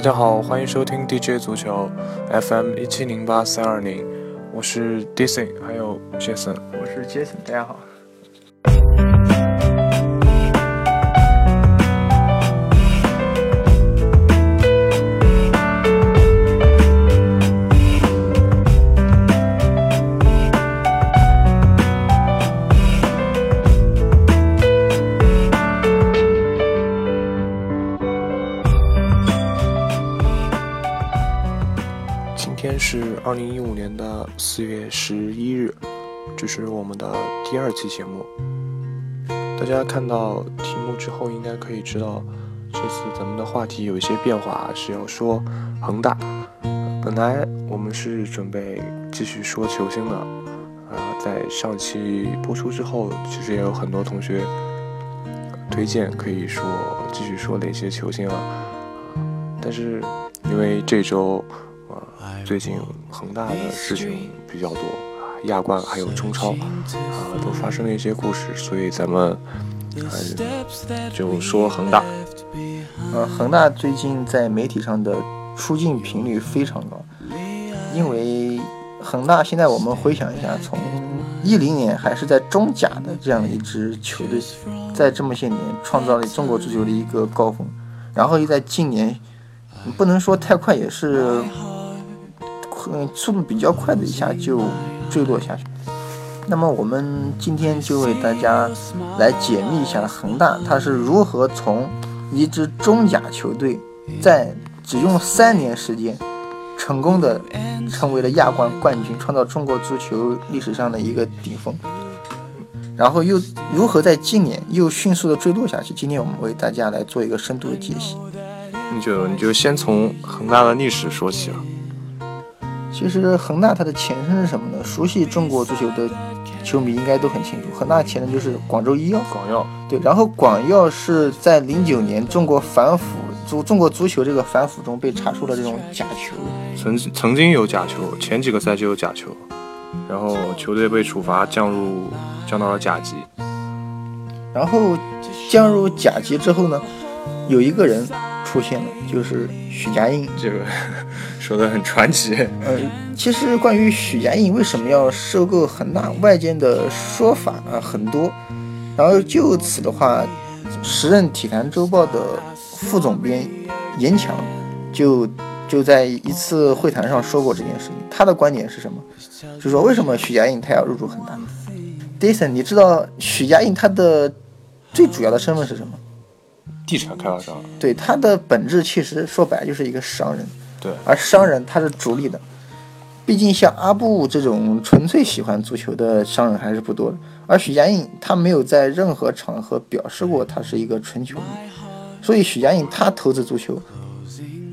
大家好，欢迎收听 DJ 足球 FM 一七零八三二零，我是 Dison，还有 Jason，我是 Jason，大家好。这是我们的第二期节目。大家看到题目之后，应该可以知道，这次咱们的话题有一些变化，是要说恒大。本来我们是准备继续说球星的，啊，在上期播出之后，其实也有很多同学推荐可以说继续说哪些球星啊，但是因为这周。最近恒大的事情比较多，亚冠还有中超啊，都发生了一些故事，所以咱们就说恒大。呃，恒大最近在媒体上的出镜频率非常高，因为恒大现在我们回想一下，从一零年还是在中甲的这样一支球队，在这么些年创造了中国足球的一个高峰，然后又在近年不能说太快，也是。嗯，速度比较快的一下就坠落下去。那么我们今天就为大家来解密一下恒大，它是如何从一支中甲球队，在只用三年时间，成功的成为了亚冠冠军，创造中国足球历史上的一个顶峰。然后又如何在今年又迅速的坠落下去？今天我们为大家来做一个深度的解析。你就你就先从恒大的历史说起了。其实恒大它的前身是什么呢？熟悉中国足球的球迷应该都很清楚，恒大前身就是广州医药。广药对，然后广药是在零九年中国反腐足中国足球这个反腐中被查出了这种假球，曾曾经有假球，前几个赛季有假球，然后球队被处罚降入降到了甲级，然后降入甲级之后呢，有一个人。出现了，就是许家印，这个说的很传奇。呃，其实关于许家印为什么要收购恒大，外界的说法啊很多。然后就此的话，时任体坛周报的副总编严强就就在一次会谈上说过这件事情。他的观点是什么？就说为什么许家印他要入驻恒大？Dason，你知道许家印他的最主要的身份是什么？地产开发商，对他的本质其实说白了就是一个商人，对，而商人他是逐利的，毕竟像阿布这种纯粹喜欢足球的商人还是不多的，而许家印他没有在任何场合表示过他是一个纯球迷，所以许家印他投资足球，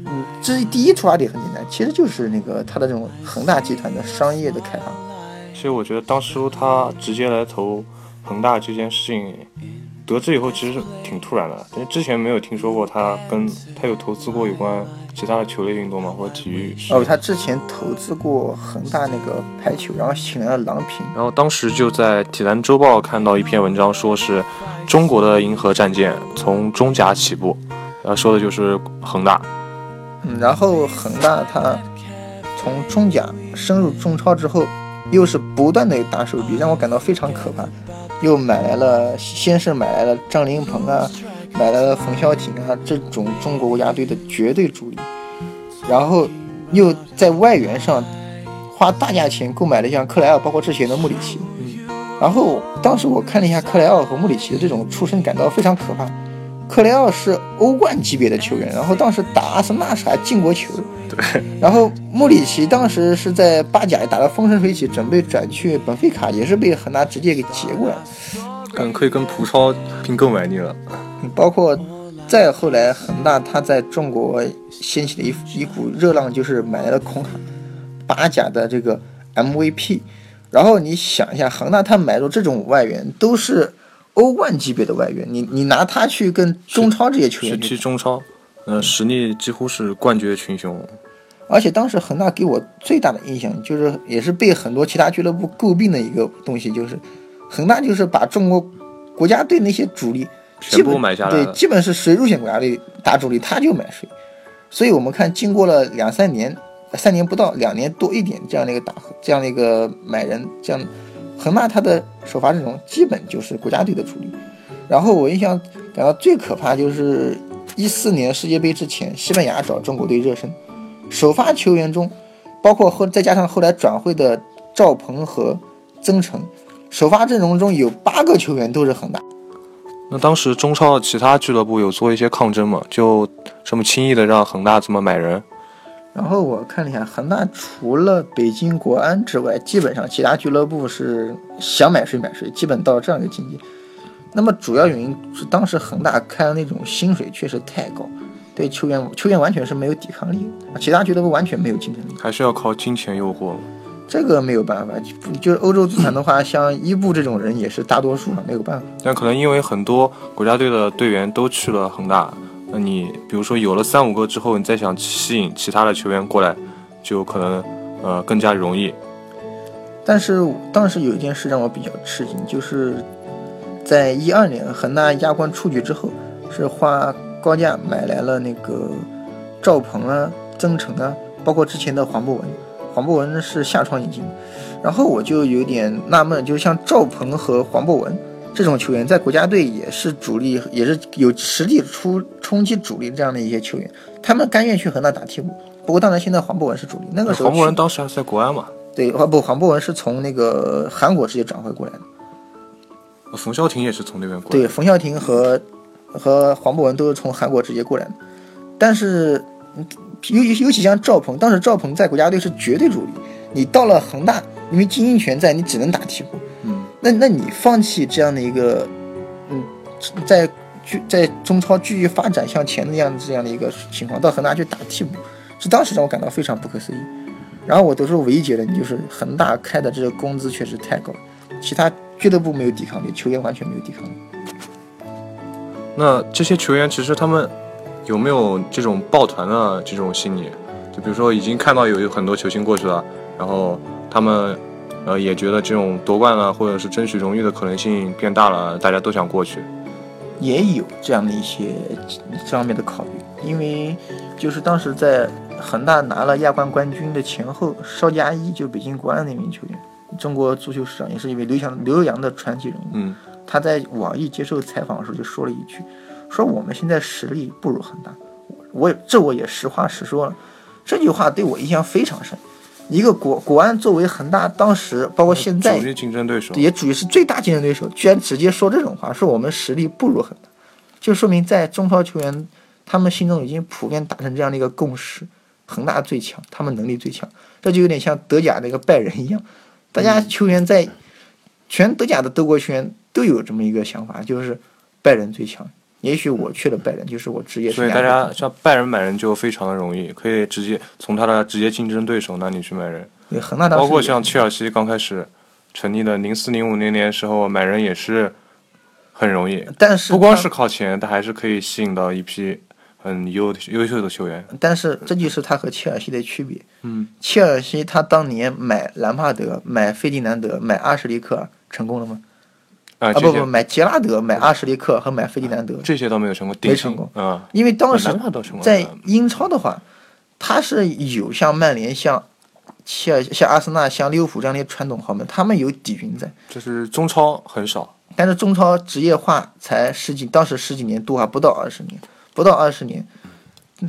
嗯，这第一出发点很简单，其实就是那个他的这种恒大集团的商业的开发。其实我觉得当初他直接来投恒大这件事情。得知以后其实挺突然的，因为之前没有听说过他跟他有投资过有关其他的球类运动吗？或者体育？哦，他之前投资过恒大那个排球，然后请来了郎平。然后当时就在《体坛周报》看到一篇文章，说是中国的银河战舰从中甲起步，然后说的就是恒大。嗯，然后恒大他从中甲升入中超之后，又是不断的打手臂，让我感到非常可怕。又买来了，先是买来了张琳芃啊，买来了冯潇霆啊，这种中国国家队的绝对主力，然后又在外援上花大价钱购买了像克莱尔，包括之前的穆里奇。然后当时我看了一下克莱尔和穆里奇的这种出身，感到非常可怕。克雷奥是欧冠级别的球员，然后当时打阿森纳时还进过球。对，然后穆里奇当时是在巴甲打得风生水起，准备转去本菲卡，也是被恒大直接给截过来，嗯，可以跟葡超拼购买力了。包括再后来，恒大他在中国掀起了一一股热浪，就是买来了孔卡，巴甲的这个 MVP。然后你想一下，恒大他买入这种外援都是。欧冠级别的外援，你你拿他去跟中超这些球员去中超，嗯，实力几乎是冠绝群雄。而且当时恒大给我最大的印象，就是也是被很多其他俱乐部诟病的一个东西，就是恒大就是把中国国家队那些主力全部买下来，对，基本是谁入选国家队打主力他就买谁。所以我们看，经过了两三年，三年不到，两年多一点这样的一个打，这样的一个买人，这样恒大他的首发阵容基本就是国家队的主力。然后我印象感到最可怕就是一四年世界杯之前，西班牙找中国队热身，首发球员中，包括后再加上后来转会的赵鹏和曾诚，首发阵容中有八个球员都是恒大。那当时中超的其他俱乐部有做一些抗争吗？就这么轻易的让恒大这么买人？然后我看了一下，恒大除了北京国安之外，基本上其他俱乐部是想买谁买谁，基本到了这样一个境界。那么主要原因是当时恒大开的那种薪水确实太高，对球员球员完全是没有抵抗力，其他俱乐部完全没有竞争力，还是要靠金钱诱惑。这个没有办法，就是欧洲足坛的话，像伊布这种人也是大多数嘛，没有办法。但可能因为很多国家队的队员都去了恒大，那那你比如说有了三五个之后，你再想吸引其他的球员过来，就可能呃更加容易。但是当时有一件事让我比较吃惊，就是在一二年恒大亚冠出局之后，是花高价买来了那个赵鹏啊、曾诚啊，包括之前的黄博文。黄博文是夏窗引进，然后我就有点纳闷，就像赵鹏和黄博文这种球员，在国家队也是主力，也是有实力出冲击主力这样的一些球员，他们甘愿去恒大打替补。不过当然，现在黄博文是主力，那个时候黄博文当时还在国安嘛？对，不，黄博文是从那个韩国直接转会过来的。冯潇霆也是从那边过来。对，冯潇霆和和黄博文都是从韩国直接过来的，但是。尤尤尤其像赵鹏，当时赵鹏在国家队是绝对主力，你到了恒大，因为经营权在，你只能打替补。那那你放弃这样的一个，嗯，在在中超继续发展向前的这样这样的一个情况，到恒大去打替补，是当时让我感到非常不可思议。然后我得出唯一结论就是恒大开的这个工资确实太高，其他俱乐部没有抵抗力，球员完全没有抵抗力。那这些球员其实他们。有没有这种抱团的这种心理？就比如说，已经看到有有很多球星过去了，然后他们，呃，也觉得这种夺冠了或者是争取荣誉的可能性变大了，大家都想过去。也有这样的一些这方面的考虑，因为就是当时在恒大拿了亚冠冠军的前后，邵佳一就北京国安那名球员，中国足球史上也是一位刘翔刘洋的传奇人物。嗯，他在网易接受采访的时候就说了一句。说我们现在实力不如恒大，我这我也实话实说了。这句话对我印象非常深。一个国国安作为恒大当时包括现在主力竞争对手，也属于是最大竞争对手，居然直接说这种话，说我们实力不如恒大，就说明在中超球员他们心中已经普遍达成这样的一个共识：恒大最强，他们能力最强。这就有点像德甲那个拜仁一样，大家球员在全德甲的德国球员都有这么一个想法，就是拜仁最强。也许我去了拜仁，就是我职业。所以大家像拜仁买人就非常的容易，可以直接从他的直接竞争对手那里去买人。对，恒大包括像切尔西刚开始成立的零四零五零年时候买人也是很容易，但是不光是靠钱，他还是可以吸引到一批很优优秀的球员。但是这就是他和切尔西的区别。嗯，切尔西他当年买兰帕德、买费迪南德、买阿什利克成功了吗？啊不不，买杰拉德、买阿什利克和买费迪南德，这些都没有成功，没成功啊！因为当时在英超的话，他是有像曼联、像切尔、像阿森纳、像利物浦这样的传统豪门，他们有底蕴在。就是中超很少，但是中超职业化才十几，当时十几年多啊，不到二十年，不到二十年，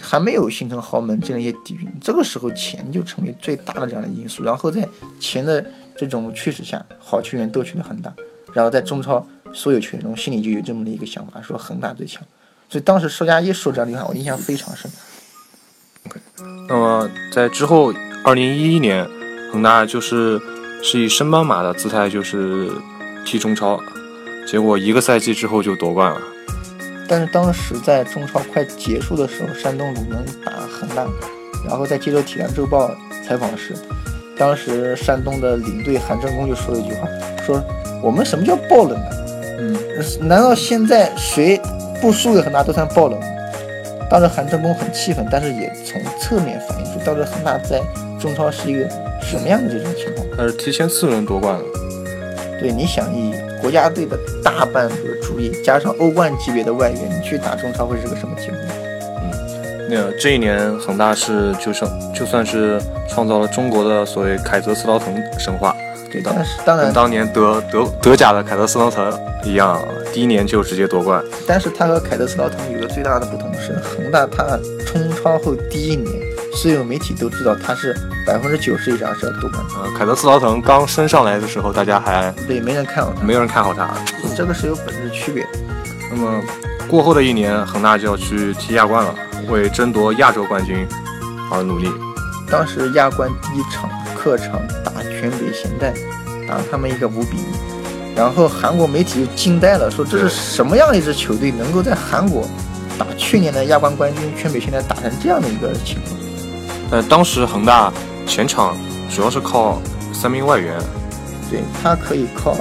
还没有形成豪门这样一些底蕴。这个时候钱就成为最大的这样的因素，然后在钱的这种驱使下，好球员都去了恒大。然后在中超所有球员中，心里就有这么的一个想法，说恒大最强。所以当时邵佳一说这样的话，我印象非常深。那么在之后，二零一一年，恒大就是是以升班马的姿态就是踢中超，结果一个赛季之后就夺冠了。但是当时在中超快结束的时候，山东鲁能打恒大，然后在接受《体坛周报》采访时，当时山东的领队韩正功就说了一句话，说。我们什么叫爆冷呢？嗯，难道现在谁不输给恒大都算爆冷吗？当时韩正功很气愤，但是也从侧面反映出当时恒大在中超是一个什么样的这种情况。他是提前四轮夺冠了。对，你想以国家队的大半个主力加上欧冠级别的外援，你去打中超会是个什么情况？嗯，那这一年恒大是就算就算是创造了中国的所谓凯泽斯劳滕神话，对，但是当然跟，当年德德德甲的凯特斯劳滕一样，第一年就直接夺冠。但是他和凯德斯劳滕有个最大的不同是，恒大他冲超后第一年，所有媒体都知道他是百分之九十以上是要夺冠的，呃，凯特斯劳滕刚升上来的时候，大家还对，没人看好他，没有人看好他。这个是有本质区别的。那么过后的一年，恒大就要去踢亚冠了，为争夺亚洲冠军而努力。当时亚冠第一场客场打全北现代，打他们一个五比一，然后韩国媒体就惊呆了，说这是什么样的一支球队能够在韩国打去年的亚冠冠军全北现代打成这样的一个情况？但当时恒大前场主要是靠三名外援，对他可以靠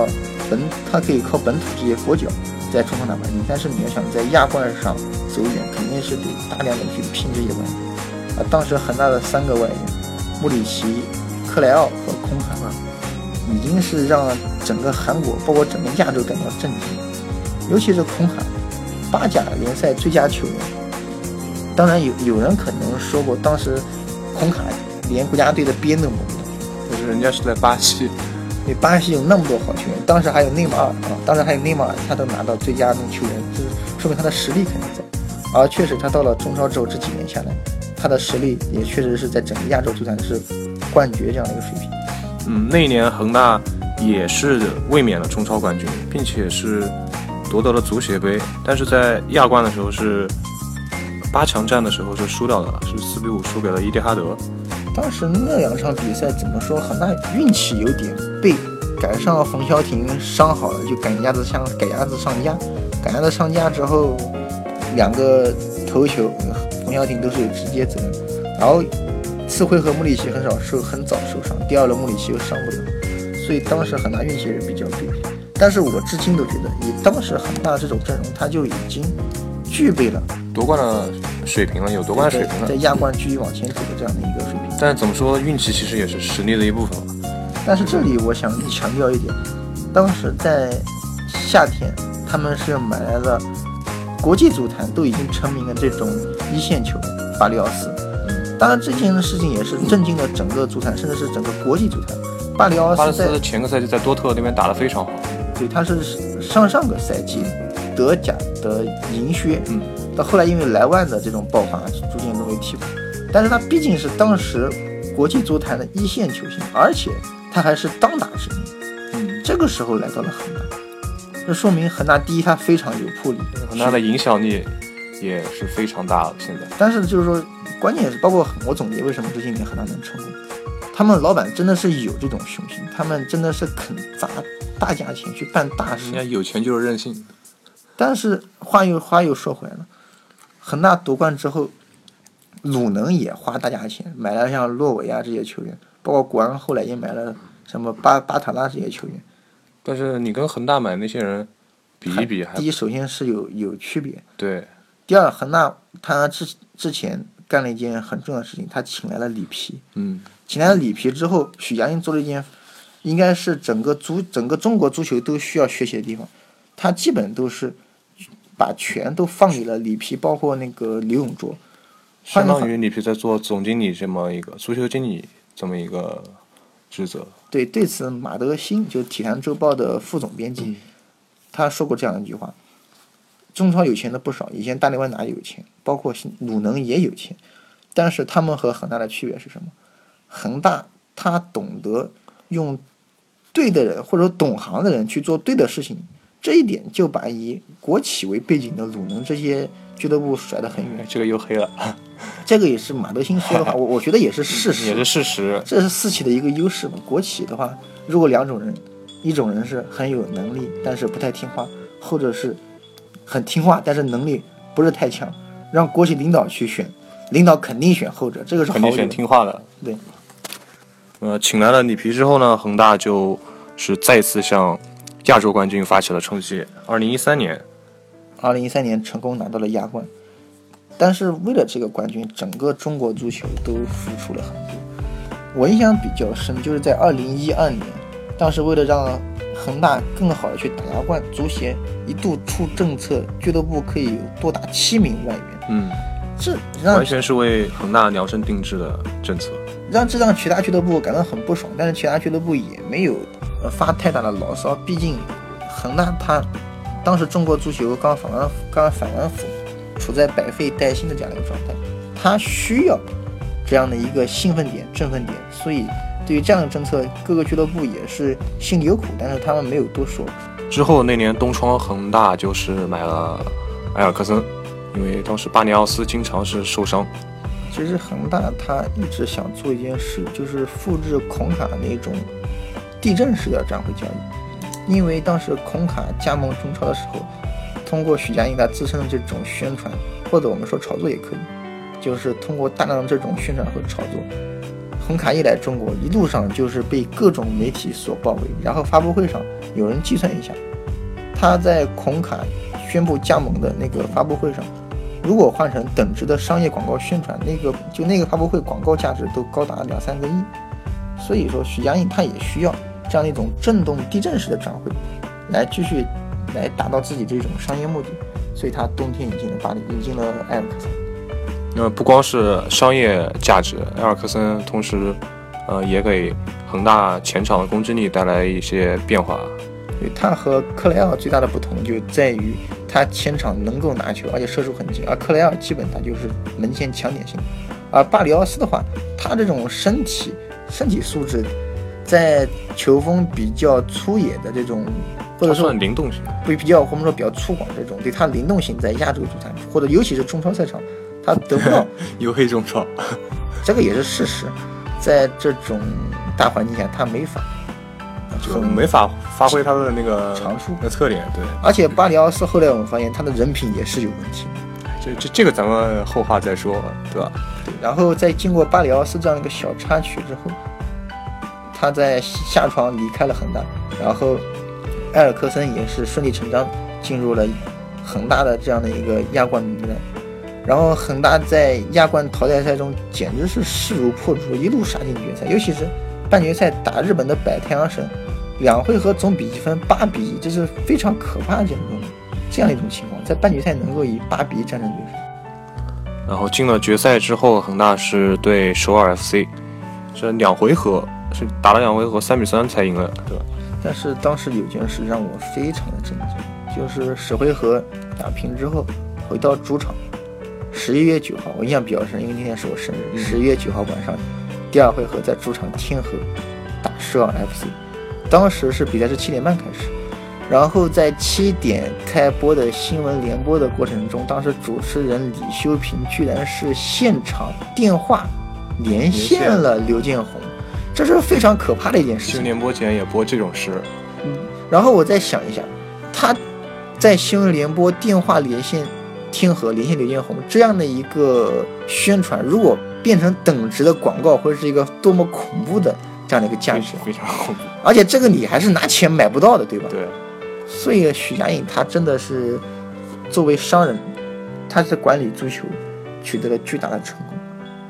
本，他可以靠本土这些国脚在中场打冠军，但是你要想在亚冠上走远，肯定是得大量的去拼这些外援。啊，当时恒大的三个外援，穆里奇、克莱奥和空海，已经是让整个韩国，包括整个亚洲感到震惊。尤其是空海，巴甲联赛最佳球员。当然有有人可能说过，当时空海连国家队的边都摸不到。但是人家是在巴西，对，巴西有那么多好球员，当时还有内马尔啊，当时还有内马尔，他都拿到最佳那球员，就是说明他的实力肯定在。而确实，他到了中超之后这几年下来，他的实力也确实是在整个亚洲足坛是冠绝这样的一个水平。嗯，那一年恒大也是卫冕了中超冠军，并且是夺得了足协杯，但是在亚冠的时候是八强战的时候是输掉的，是四比五输给了伊蒂哈德。当时那两场比赛怎么说，恒大运气有点背，赶上冯潇霆伤好了，就赶鸭子上赶鸭子上架，赶鸭子上架之后，两个头球，冯潇霆都是有直接责任。然后次回合穆里奇很少受很早受伤，第二轮穆里奇又伤不了，所以当时恒大运气是比较背。但是我至今都觉得，以当时恒大这种阵容，他就已经具备了夺冠的水平了，有夺冠的水平了。在亚冠继续往前走的这样的一个水平。但是怎么说，运气其实也是实力的一部分嘛。但是这里我想强调一点，当时在夏天，他们是买来了国际足坛都已经成名的这种一线球员巴里奥斯。当然，这件事情也是震惊了整个足坛，甚至是整个国际足坛。巴里奥巴勒斯在斯前个赛季在多特那边打得非常好，对，他是上上个赛季德甲的银靴，嗯，到后来因为莱万的这种爆发，逐渐沦为替补。但是他毕竟是当时国际足坛的一线球星，而且他还是当打之年。嗯，这个时候来到了恒大，这说明恒大第一他非常有魄力，恒大的影响力也是非常大的。现在但是就是说，关键也是包括我总结为什么这些年恒大能成功，他们老板真的是有这种雄心，他们真的是肯砸大价钱去办大事人。家有钱就是任性。但是话又话又说回来了，恒大夺冠之后，鲁能也花大价钱买了像洛维啊这些球员，包括国安后来也买了什么巴巴塔拉这些球员。但是你跟恒大买那些人比一比，还第一，首先是有有区别；对，第二，恒大他之之前干了一件很重要的事情，他请来了里皮。嗯，请来了里皮之后，许家印做了一件，应该是整个足整个中国足球都需要学习的地方。他基本都是把权都放给了里皮，包括那个刘永灼。相当于里皮在做总经理这么一个足球经理这么一个职责。对，对此马德兴就《体坛周报》的副总编辑，他说过这样一句话：中超有钱的不少，以前大连万达有钱，包括鲁能也有钱，但是他们和恒大的区别是什么？恒大他懂得用对的人或者懂行的人去做对的事情，这一点就把以国企为背景的鲁能这些俱乐部甩得很远。哎这个又黑了，这个也是马德兴说的话，我 我觉得也是事实。也是事实。这是四企的一个优势嘛。国企的话，如果两种人，一种人是很有能力，但是不太听话，或者是很听话，但是能力不是太强，让国企领导去选，领导肯定选后者，这个是毫肯定选。听话的。对，呃，请来了里皮之后呢，恒大就是再次向亚洲冠军发起了冲击。二零一三年，二零一三年成功拿到了亚冠，但是为了这个冠军，整个中国足球都付出了很多。我印象比较深，就是在二零一二年，当时为了让恒大更好的去打亚冠，足协一度出政策，俱乐部可以有多达七名外援。嗯，这让完全是为恒大量身定制的政策。让这让其他俱乐部感到很不爽，但是其他俱乐部也没有呃发太大的牢骚，毕竟恒大他当时中国足球刚反完刚反完腐，处在百废待兴的这样的一个状态，他需要这样的一个兴奋点、振奋点，所以对于这样的政策，各个俱乐部也是心里有苦，但是他们没有多说。之后那年东窗，恒大就是买了埃尔克森，因为当时巴尼奥斯经常是受伤。其实恒大他一直想做一件事，就是复制孔卡那种地震式的转会交易，因为当时孔卡加盟中超的时候，通过许家印他自身的这种宣传，或者我们说炒作也可以，就是通过大量的这种宣传和炒作，孔卡一来中国，一路上就是被各种媒体所包围，然后发布会上有人计算一下，他在孔卡宣布加盟的那个发布会上。如果换成等值的商业广告宣传，那个就那个发布会广告价值都高达两三个亿，所以说许家印他也需要这样一种震动地震式的转会，来继续来达到自己这种商业目的，所以他冬天引进了巴黎，引进了埃尔克森。那不光是商业价值，埃尔克森同时，呃，也给恒大前场的攻击力带来一些变化。对他和克雷奥最大的不同就在于。他前场能够拿球，而且射术很精，而克莱奥基本他就是门前抢点型。而巴里奥斯的话，他这种身体身体素质，在球风比较粗野的这种，或者说灵动性，会比较我们说比较粗犷这种，对他灵动性在亚洲足坛或者尤其是中超赛场，他得不到 黝黑中超，这个也是事实，在这种大环境下他没法。就没法发挥他的那个长处、的特点，对。而且巴里奥斯后来我们发现他的人品也是有问题，这这这个咱们后话再说，对吧？对。然后在经过巴里奥斯这样一个小插曲之后，他在下床离开了恒大，然后埃尔克森也是顺理成章进入了恒大的这样的一个亚冠名单。然后恒大在亚冠淘汰赛中简直是势如破竹，一路杀进决赛，尤其是半决赛打日本的百太阳神。两回合总比积分八比一，这是非常可怕的这种这样一种情况，在半决赛能够以八比一战胜对手。然后进了决赛之后，恒大是对首尔 FC，这两回合是打了两回合三比三才赢了，对吧？但是当时有件事让我非常的震惊，就是十回合打平之后回到主场，十一月九号我印象比较深，因为那天是我生日，十一月九号晚上第二回合在主场天河打首尔 FC。当时是比赛是七点半开始，然后在七点开播的新闻联播的过程中，当时主持人李修平居然是现场电话连线了刘建宏，这是非常可怕的一件事。新闻联播前也播这种事，嗯，然后我再想一下，他在新闻联播电话连线天河连线刘建宏这样的一个宣传，如果变成等值的广告，会是一个多么恐怖的。这样的一个价值非常恐怖，而且这个你还是拿钱买不到的，对吧？对。所以许家印他真的是作为商人，他是管理足球取得了巨大的成功，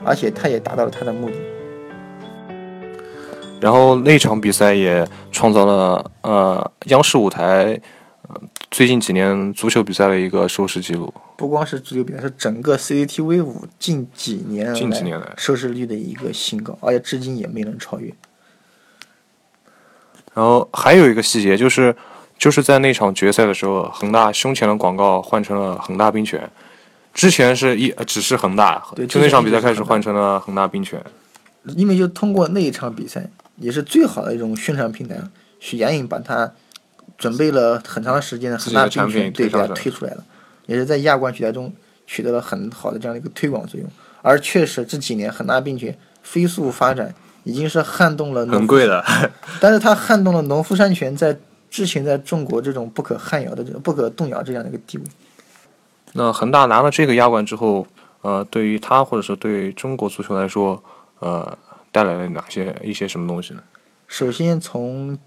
而且他也达到了他的目的。然后那场比赛也创造了呃央视舞台最近几年足球比赛的一个收视记录。不光是足球比赛，是整个 CCTV 五近几年近几年来收视率的一个新高，而且至今也没能超越。然后还有一个细节就是，就是在那场决赛的时候，恒大胸前的广告换成了恒大冰泉，之前是一只是恒大，就那场比赛开始换成了恒大冰泉。因为就通过那一场比赛，也是最好的一种宣传平台，许家印把他准备了很长时间的恒大冰泉对给他推出来了，也是在亚冠比赛中取得了很好的这样的一个推广作用。而确实这几年恒大冰泉飞速发展。已经是撼动了很贵的，但是它撼动了农夫山泉在之前在中国这种不可撼摇的、这种不可动摇这样的一个地位。那恒大拿了这个亚冠之后，呃，对于他或者说对中国足球来说，呃，带来了哪些一些什么东西呢？首先从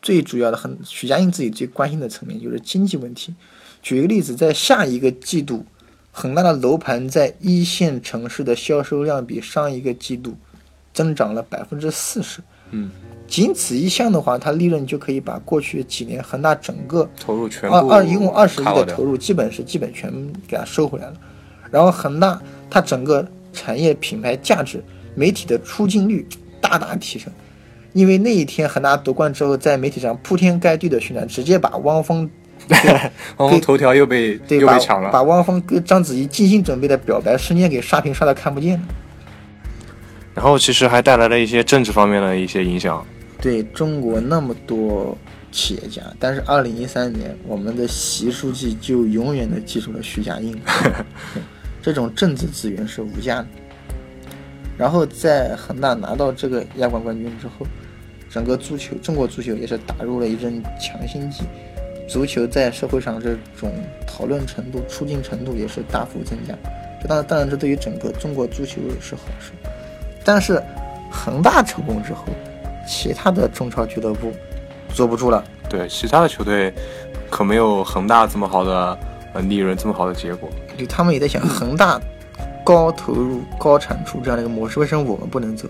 最主要的，很许家印自己最关心的层面就是经济问题。举一个例子，在下一个季度，恒大的楼盘在一线城市的销售量比上一个季度。增长了百分之四十，嗯，仅此一项的话，它利润就可以把过去几年恒大整个投入全部二二一共二十亿的投入，基本是基本全给它收回来了。然后恒大它整个产业品牌价值、媒体的出镜率大大提升。因为那一天恒大夺冠之后，在媒体上铺天盖地的宣传，直接把汪峰，汪峰头条又被对又被抢了。把汪峰跟章子怡精心准备的表白瞬间给刷屏刷的看不见了。然后其实还带来了一些政治方面的一些影响。对中国那么多企业家，但是二零一三年，我们的习书记就永远的记住了徐家印，这种政治资源是无价的。然后在恒大拿到这个亚冠冠军之后，整个足球，中国足球也是打入了一阵强心剂，足球在社会上这种讨论程度、出镜程度也是大幅增加。这当当然，这对于整个中国足球是好事。但是恒大成功之后，其他的中超俱乐部坐不住了。对，其他的球队可没有恒大这么好的呃利润，这么好的结果。就他们也在想，恒大高投入、高产出这样的一个模式，为什么我们不能走？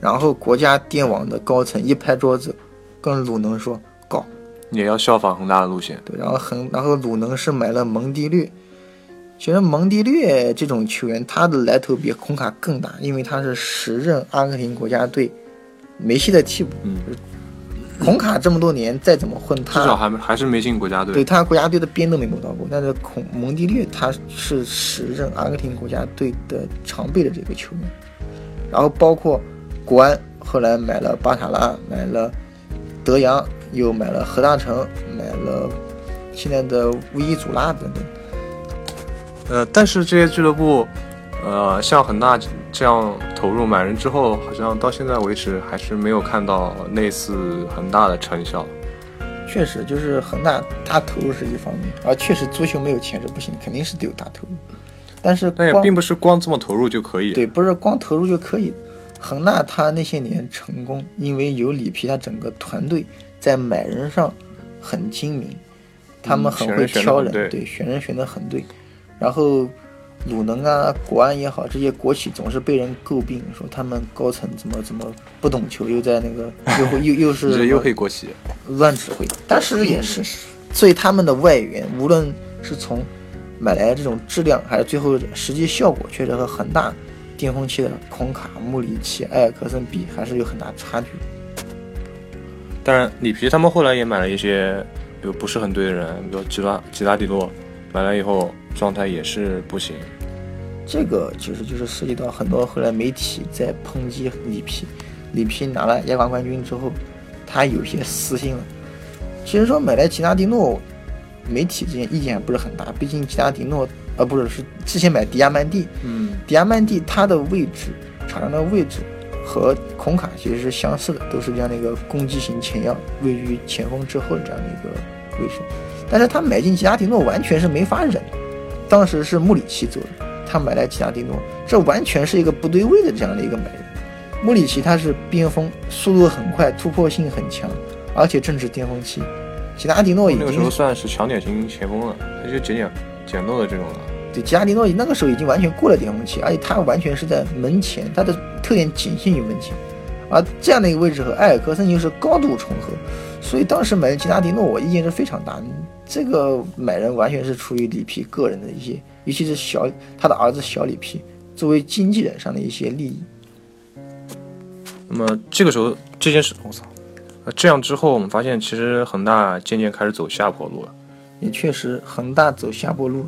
然后国家电网的高层一拍桌子，跟鲁能说搞。也要效仿恒大的路线。对，然后恒，然后鲁能是买了蒙蒂略。其实蒙蒂略这种球员，他的来头比孔卡更大，因为他是时任阿根廷国家队梅西的替补。嗯，孔卡这么多年再怎么混，他至少还没还是没进国家队。对他国家队的边都没摸到过。但是孔蒙蒂略他是时任阿根廷国家队的常备的这个球员，然后包括国安后来买了巴塔拉，买了德阳，又买了何大成，买了现在的乌伊祖拉等等。呃，但是这些俱乐部，呃，像恒大这样投入买人之后，好像到现在为止还是没有看到类似恒大的成效。确实，就是恒大大投入是一方面，而确实足球没有钱是不行，肯定是得有大投入。但是光但也并不是光这么投入就可以。对，不是光投入就可以。恒大他那些年成功，因为有里皮，他整个团队在买人上很精明，他们很会挑人，对对，选人选的很对。然后鲁能啊、国安也好，这些国企总是被人诟病，说他们高层怎么怎么不懂球，又在那个又会又又是 又黑国企。乱指挥，但是也是，所以他们的外援无论是从买来的这种质量，还是最后实际效果，确实和恒大巅峰期的孔卡、穆里奇、埃尔克森比，还是有很大差距。当然，里皮他们后来也买了一些，比如不是很对的人，比如吉拉吉拉迪洛，买来以后状态也是不行。这个其实就是涉及到很多后来媒体在抨击里皮，里皮拿了亚冠冠军之后，他有些私心了。其实说买来吉拉迪诺，媒体之间意见还不是很大，毕竟吉拉迪诺，呃，不是是之前买迪亚曼蒂，嗯，迪亚曼蒂他的位置，场上的位置和孔卡其实是相似的，都是这样的一个攻击型前腰，位于前锋之后的这样的一个位置。但是他买进吉拉迪诺完全是没法忍，当时是穆里奇做的，他买来吉拉迪诺，这完全是一个不对位的这样的一个买人。穆里奇他是边锋，速度很快，突破性很强，而且正值巅峰期。吉拉迪诺已那个时候算是强点型前锋了，他就捡捡捡漏的这种了。对，吉拉迪诺那个时候已经完全过了巅峰期，而且他完全是在门前，他的特点仅限于门前，而这样的一个位置和埃尔克森又是高度重合，所以当时买吉拉迪诺，我意见是非常大。这个买人完全是出于里皮个人的一些，尤其是小他的儿子小里皮作为经纪人上的一些利益。那么这个时候这件事，我操，呃，这样之后我们发现，其实恒大渐渐开始走下坡路了。也确实，恒大走下坡路。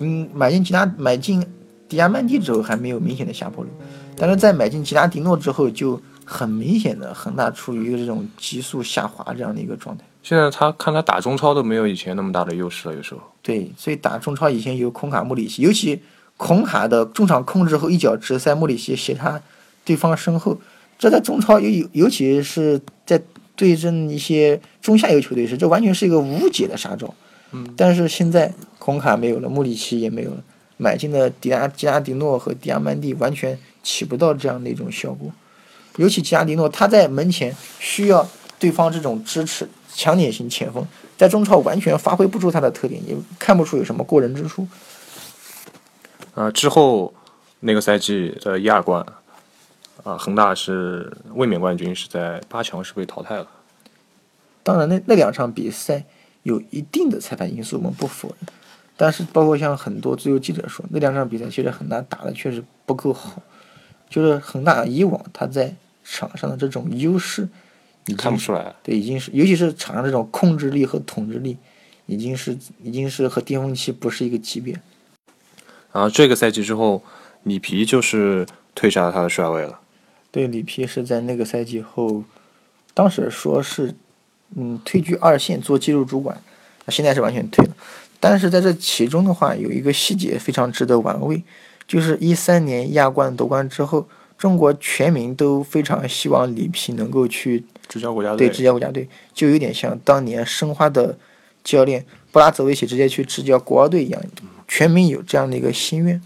嗯，买进吉拉买进迪亚曼蒂之后还没有明显的下坡路，但是在买进吉拉迪诺之后，就很明显的恒大处于一个这种急速下滑这样的一个状态。现在他看他打中超都没有以前那么大的优势了，有时候。对，所以打中超以前有孔卡、穆里奇，尤其孔卡的中场控制后一脚直塞，穆里奇斜插对方身后，这在中超尤尤尤其是在对阵一些中下游球队时，这完全是一个无解的杀招。嗯，但是现在孔卡没有了，穆里奇也没有了，买进的迪亚吉拉迪诺和迪亚曼蒂完全起不到这样的一种效果。尤其吉拉迪诺，他在门前需要对方这种支持，强点型前锋，在中超完全发挥不出他的特点，也看不出有什么过人之处。啊、之后那个赛季的亚冠，啊、恒大是卫冕冠军，是在八强是被淘汰了。当然那，那两场比赛有一定的裁判因素，我们不否认。但是包括像很多自由记者说，那两场比赛其实恒大打的确实不够好，就是恒大以往他在场上的这种优势，你看不出来。对已经是，尤其是场上这种控制力和统治力，已经是已经是和巅峰期不是一个级别。然后这个赛季之后，里皮就是退下了他的帅位了。对，里皮是在那个赛季后，当时说是，嗯，退居二线做技术主管，那现在是完全退了。但是在这其中的话，有一个细节非常值得玩味，就是一三年亚冠夺冠之后，中国全民都非常希望里皮能够去执教国家队对队，执教国家队，就有点像当年申花的教练布拉泽维奇直接去执教国奥队一样，全民有这样的一个心愿。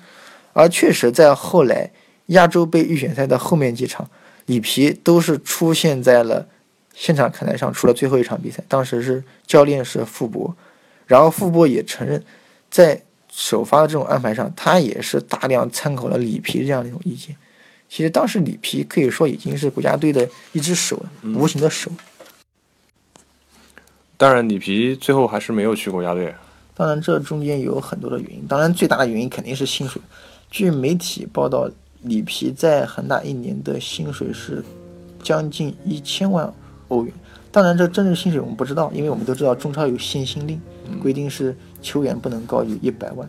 而确实在后来亚洲杯预选赛的后面几场，里皮都是出现在了现场看台上，除了最后一场比赛，当时是教练是傅博，然后傅博也承认，在首发的这种安排上，他也是大量参考了里皮这样的一种意见。其实当时里皮可以说已经是国家队的一只手了，无形的手。当然里皮最后还是没有去国家队。当然，这中间有很多的原因。当然，最大的原因肯定是薪水。据媒体报道，里皮在恒大一年的薪水是将近一千万欧元。当然，这真实薪水我们不知道，因为我们都知道中超有限薪令，规定是球员不能高于一百万。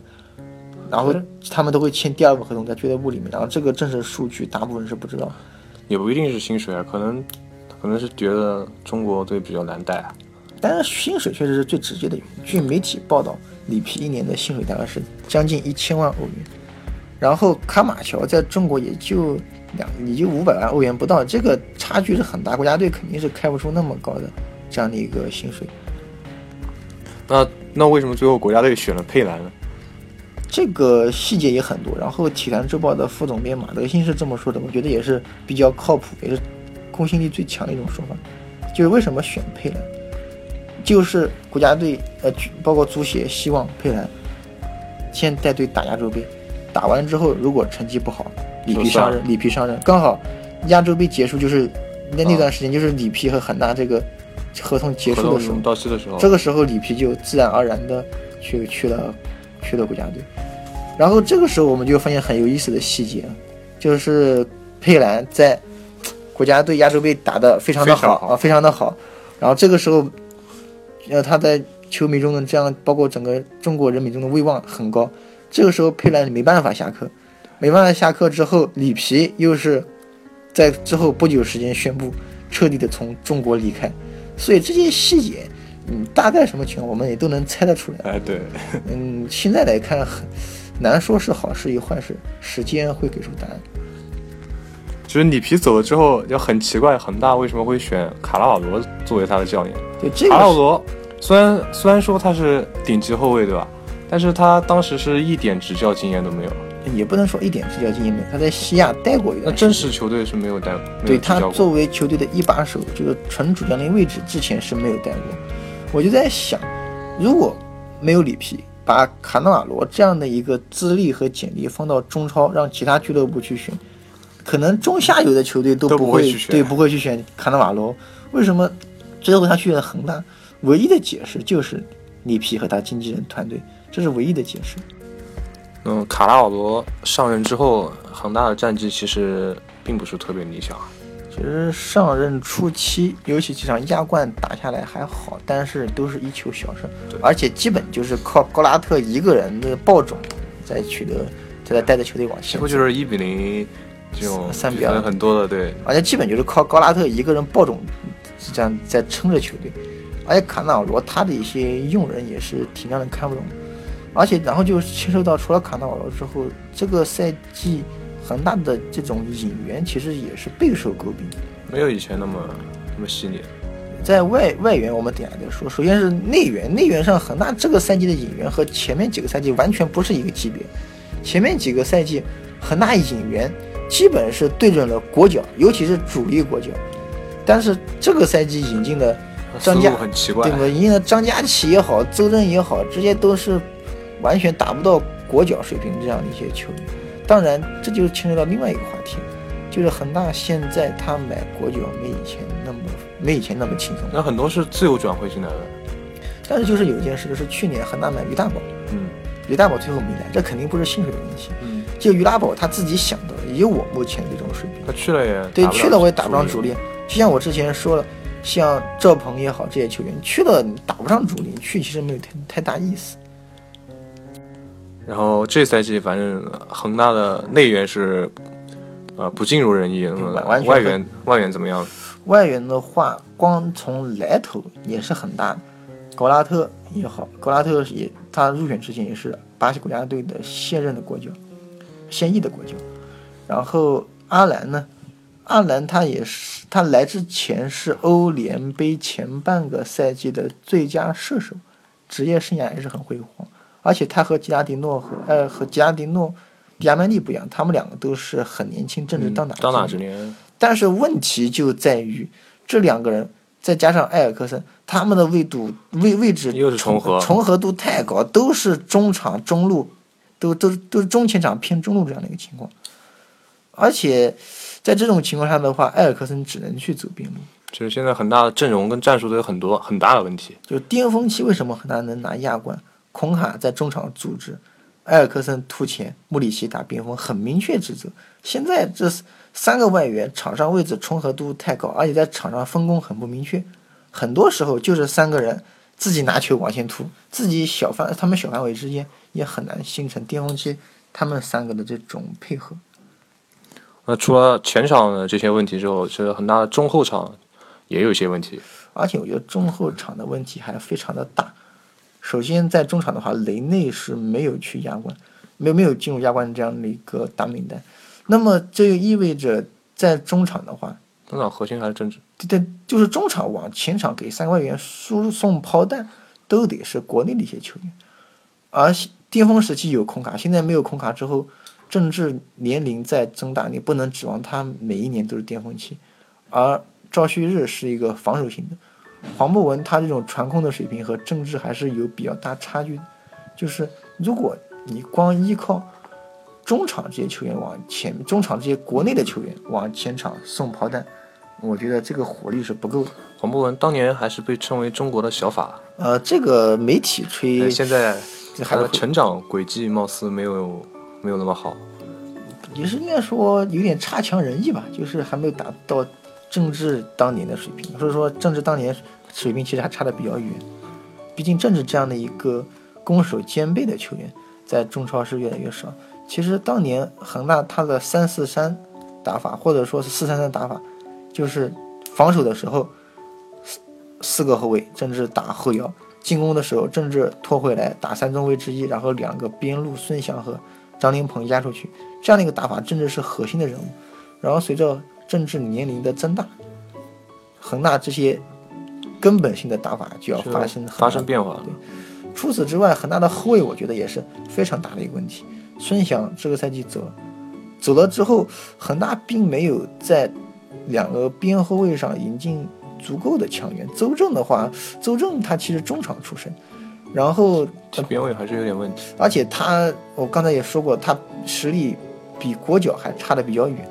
然后他们都会签第二个合同在俱乐部里面，然后这个正式数据大部分是不知道。也不一定是薪水啊，可能可能是觉得中国队比较难带啊。但是薪水确实是最直接的原因。据媒体报道，里皮一年的薪水大概是将近一千万欧元，然后卡马乔在中国也就两也就五百万欧元不到，这个差距是很大，国家队肯定是开不出那么高的这样的一个薪水。那那为什么最后国家队选了佩兰呢？这个细节也很多。然后《体坛周报》的副总编马德兴是这么说的，我觉得也是比较靠谱，也是公信力最强的一种说法。就是为什么选佩兰，就是国家队呃，包括足协希望佩兰先带队打亚洲杯，打完之后如果成绩不好，里皮上任，里皮上任，刚好亚洲杯结束就是那那段时间就是里皮和恒大这个合同结束的时候，到期的时候，这个时候里皮就自然而然的去去了去了国家队，然后这个时候我们就发现很有意思的细节，就是佩兰在国家队亚洲杯打得非常的好啊，非常的好，然后这个时候，呃，他在球迷中的这样，包括整个中国人民中的威望很高，这个时候佩兰没办法下课，没办法下课之后，里皮又是在之后不久时间宣布彻底的从中国离开。所以这些细节，嗯，大概什么情况我们也都能猜得出来。哎，对，嗯，现在来看很难说是好事与坏事，时间会给出答案。就是里皮走了之后，就很奇怪，恒大为什么会选卡拉瓦罗作为他的教练？对这个卡拉瓦罗虽然虽然说他是顶级后卫，对吧？但是他当时是一点执教经验都没有。也不能说一点执教经验没有，他在西亚待过一那段时间。真实球队是没有待过对他作为球队的一把手，就是纯主教练位置，之前是没有待过。我就在想，如果没有里皮，把卡纳瓦罗这样的一个资历和简历放到中超，让其他俱乐部去选，可能中下游的球队都都不会对不会去选卡纳瓦罗。为什么最后他去了恒大？唯一的解释就是里皮和他经纪人团队，这是唯一的解释。嗯，卡拉瓦罗上任之后，恒大的战绩其实并不是特别理想。其实上任初期，尤其几场亚冠打下来还好，但是都是一球小胜，而且基本就是靠高拉特一个人的爆种，在取得，在带着球队往前走。几乎就是一比零这种三比二很多的，对，而且基本就是靠高拉特一个人爆种，这样在撑着球队。而且卡纳瓦罗他的一些用人也是挺让人看不懂的，而且然后就牵涉到除了卡纳瓦罗之后，这个赛季恒大的这种引援其实也是备受诟病。没有以前那么那么细腻。在外外援，我们等下再说。首先是内援，内援上恒大这个赛季的引援和前面几个赛季完全不是一个级别。前面几个赛季恒大引援基本是对准了国脚，尤其是主力国脚。但是这个赛季引进的张家很奇怪对，吧？引进的张家齐也好，邹正也好，这些都是完全达不到国脚水平这样的一些球员。当然，这就牵扯到另外一个话题，就是恒大现在他买国脚没以前那么没以前那么轻松。那很多是自由转会进来的，但是就是有一件事，就是去年恒大买于大宝，嗯，于大宝最后没来，这肯定不是薪水的问题。嗯，就于大宝他自己想的，以我目前这种水平，他去了也对去了我也打不上主主力。就像我之前说了，像赵鹏也好，这些球员去了打不上主力，去其实没有太太大意思。然后这赛季反正恒大的内援是呃不尽如人意，外援外援怎么样？外援的话，光从来头也是很大的。格拉特也好，格拉特也他入选之前也是巴西国家队的现任的国脚，现役的国脚。然后阿兰呢，阿兰他也是他来之前是欧联杯前半个赛季的最佳射手，职业生涯也是很辉煌。而且他和吉拉迪诺和呃和吉拉迪诺、迪亚曼蒂不一样，他们两个都是很年轻，正值当打嗯当打之年，但是问题就在于这两个人，再加上埃尔克森，他们的位度位位置又是重合重合度太高，都是中场中路，都都都是中前场偏中路这样的一个情况。而且在这种情况下的话，埃尔克森只能去走边路。就是现在很大的阵容跟战术都有很多很大的问题。就巅峰期为什么恒大能拿亚冠？孔卡在中场组织，埃尔克森突前，穆里奇打边锋，很明确职责。现在这三个外援场上位置重合度太高，而且在场上分工很不明确，很多时候就是三个人自己拿球往前突，自己小范他们小范围之间也很难形成巅峰期他们三个的这种配合。那除了前场的这些问题之后，其实很大的中后场也有一些问题。而且我觉得中后场的问题还非常的大。首先在中场的话，雷内是没有去亚冠，没有没有进入亚冠这样的一个大名单。那么这就意味着在中场的话，中场核心还是政治，对对，就是中场往前场给三个外援输送炮弹，都得是国内的一些球员。而巅峰时期有空卡，现在没有空卡之后，政治年龄在增大，你不能指望他每一年都是巅峰期。而赵旭日是一个防守型的，黄博文他这种传控的水平和政治还是有比较大差距。就是如果你光依靠中场这些球员往前，中场这些国内的球员往前场送炮弹，我觉得这个火力是不够的。黄博文当年还是被称为中国的小法，呃，这个媒体吹但现在他的成长轨迹貌似没有没有那么好。也是应该说有点差强人意吧，就是还没有达到郑智当年的水平。所以说，郑智当年水平其实还差得比较远。毕竟郑智这样的一个攻守兼备的球员，在中超是越来越少。其实当年恒大他的三四三打法，或者说是四三三打法，就是防守的时候四四个后卫，郑智打后腰；进攻的时候，郑智拖回来打三中卫之一，然后两个边路孙祥和张琳芃压出去。这样的一个打法，郑智是核心的人物。然后随着郑智年龄的增大，恒大这些根本性的打法就要发生发生变化了。除此之外，恒大的后卫我觉得也是非常大的一个问题。孙祥这个赛季走了，走了之后，恒大并没有在两个边后卫上引进足够的强援。邹正的话，邹正他其实中场出身，然后他边位还是有点问题。而且他，我刚才也说过，他实力比国脚还差的比较远。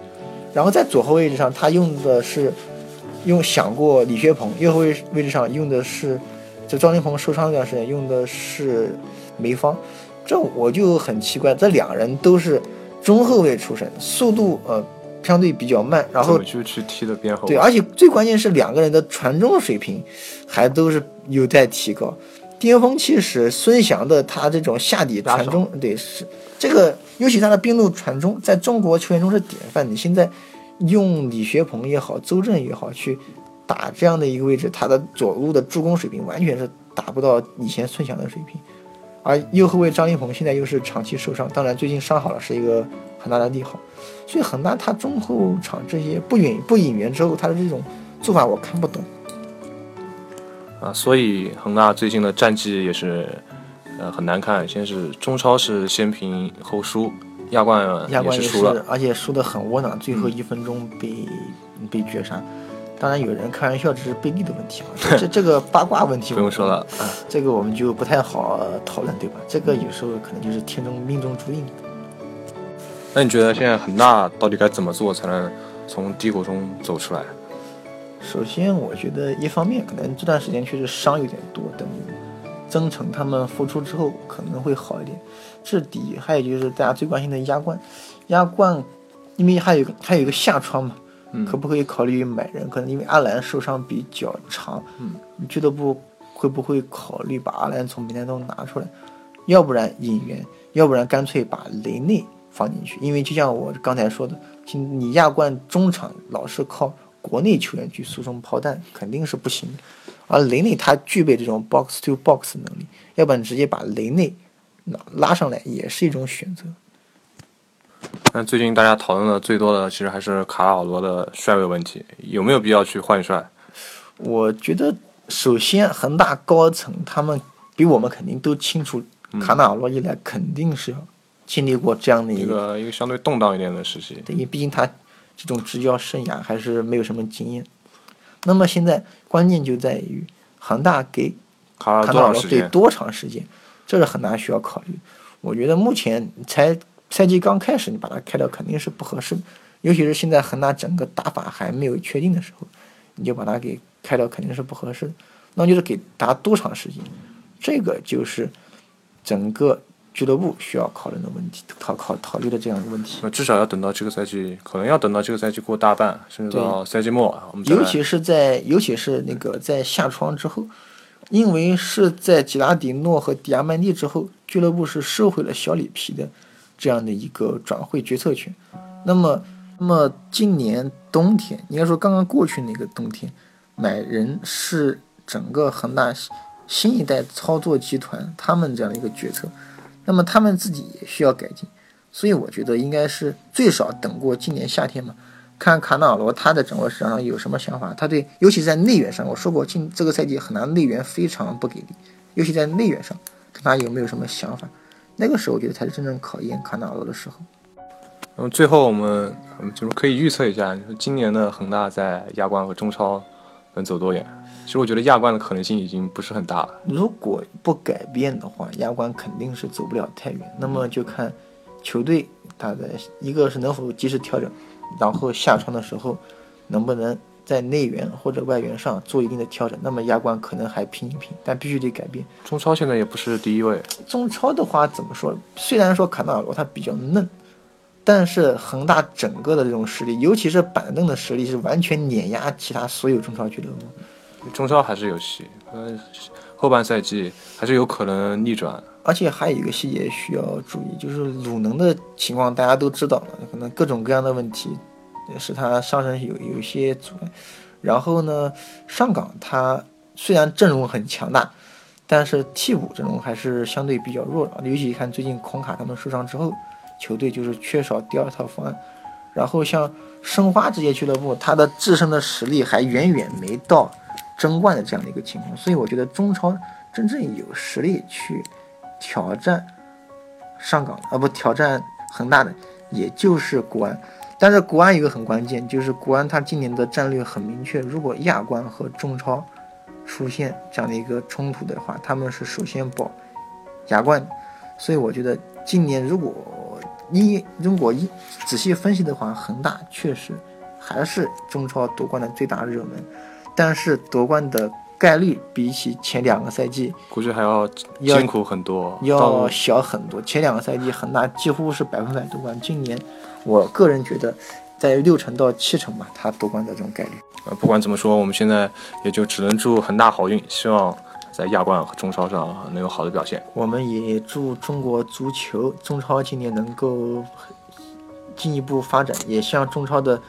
然后在左后卫位置上，他用的是用想过李学鹏；右后卫位置上用的是，就张琳芃受伤那段时间用的是梅方。这我就很奇怪，这两人都是中后卫出身，速度呃相对比较慢，然后就去踢的边后卫？对，而且最关键是两个人的传中水平还都是有待提高。巅峰期时，孙祥的他这种下底传中，对是这个，尤其他的边路传中，在中国球员中是典范。你现在用李学鹏也好，邹正也好去打这样的一个位置，他的左路的助攻水平完全是达不到以前孙祥的水平。而右后卫张琳鹏现在又是长期受伤，当然最近伤好了是一个很大的利好。所以恒大他中后场这些不引不引援之后，他的这种做法我看不懂。啊，所以恒大最近的战绩也是，呃，很难看。先是中超是先平后输，亚冠亚冠也是输了。而且输得很窝囊，最后一分钟被、被绝杀。当然有人开玩笑，这是贝利的问题啊，这这个八卦问题不用说了，啊这个我们就不太好讨论，对吧？这个有时候可能就是天中命中注定。那你觉得现在恒大到底该怎么做才能从低谷中走出来？首先，我觉得一方面可能这段时间确实伤有点多，等曾诚他们复出之后可能会好一点，这是第一。还有就是大家最关心的亚冠，亚冠因为还有个还有一个下窗嘛，可不可以考虑买人？可能因为阿兰受伤比较长，嗯，俱乐部会不会考虑把阿兰从名单中拿出来？要不然引援，要不然干脆把雷内放进去。因为就像我刚才说的，你亚冠中场老是靠国内球员去输送炮弹，肯定是不行的。而雷内他具备这种 box to box 能力，要不然直接把雷内拉拉上来也是一种选择。那最近大家讨论的最多的其实还是卡纳瓦罗的帅位问题，有没有必要去换帅？我觉得首先恒大高层他们比我们肯定都清楚，卡纳瓦罗一来肯定是要经历过这样的一个一个相对动荡一点的时期，对因为毕竟他这种执教生涯还是没有什么经验。那么现在关键就在于恒大给卡纳瓦罗对多长时间，这是恒大需要考虑。我觉得目前才赛季刚开始，你把它开掉肯定是不合适的，尤其是现在恒大整个打法还没有确定的时候，你就把它给开掉肯定是不合适的。那就是给打多长时间，这个就是整个。俱乐部需要考虑的问题，考考考虑的这样一个问题。那至少要等到这个赛季，可能要等到这个赛季过大半，甚至到赛季末，我们尤其是在尤其是那个在下窗之后，因为是在吉拉迪诺和迪亚曼蒂之后，俱乐部是收回了小里皮的这样的一个转会决策权。那么，那么今年冬天，应该说刚刚过去那个冬天，买人是整个恒大新一代操作集团他们这样的一个决策。那么他们自己也需要改进，所以我觉得应该是最少等过今年夏天嘛，看卡纳瓦罗他的整个市场上有什么想法。他对，尤其在内援上，我说过，今这个赛季很难内援非常不给力，尤其在内援上，看他有没有什么想法。那个时候我觉得才是真正考验卡纳瓦罗的时候。那么最后我们就是可以预测一下，就是今年的恒大在亚冠和中超能走多远？其实我觉得亚冠的可能性已经不是很大了。如果不改变的话，亚冠肯定是走不了太远。那么就看球队他的一个是能否及时调整，然后下窗的时候能不能在内援或者外援上做一定的调整。那么亚冠可能还拼一拼，但必须得改变。中超现在也不是第一位。中超的话怎么说？虽然说卡纳瓦罗他比较嫩，但是恒大整个的这种实力，尤其是板凳的实力，是完全碾压其他所有中超俱乐部。中超还是有戏，呃，后半赛季还是有可能逆转。而且还有一个细节需要注意，就是鲁能的情况大家都知道了，可能各种各样的问题使他上升有有一些阻碍。然后呢，上港他虽然阵容很强大，但是替补阵容还是相对比较弱的。尤其看最近孔卡他们受伤之后，球队就是缺少第二套方案。然后像申花这些俱乐部，他的自身的实力还远远没到。争冠的这样的一个情况，所以我觉得中超真正有实力去挑战上港啊，不挑战恒大的，也就是国安。但是国安一个很关键，就是国安他今年的战略很明确，如果亚冠和中超出现这样的一个冲突的话，他们是首先保亚冠。所以我觉得今年如果一如果一仔细分析的话，恒大确实还是中超夺冠的最大热门。但是夺冠的概率比起前两个赛季，估计还要艰苦很多，要小很多。前两个赛季恒大几乎是百分百夺冠，今年我个人觉得在六成到七成吧，他夺冠的这种概率。呃，不管怎么说，我们现在也就只能祝恒大好运，希望在亚冠和中超上能有好的表现。我们也祝中国足球中超今年能够进一步发展，也希望中超的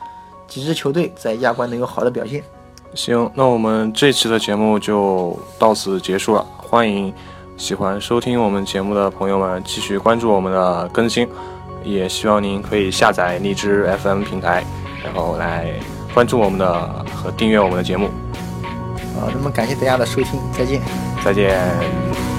几支球队在亚冠能有好的表现。行，那我们这期的节目就到此结束了。欢迎喜欢收听我们节目的朋友们继续关注我们的更新，也希望您可以下载荔枝 FM 平台，然后来关注我们的和订阅我们的节目。好，那么感谢大家的收听，再见，再见。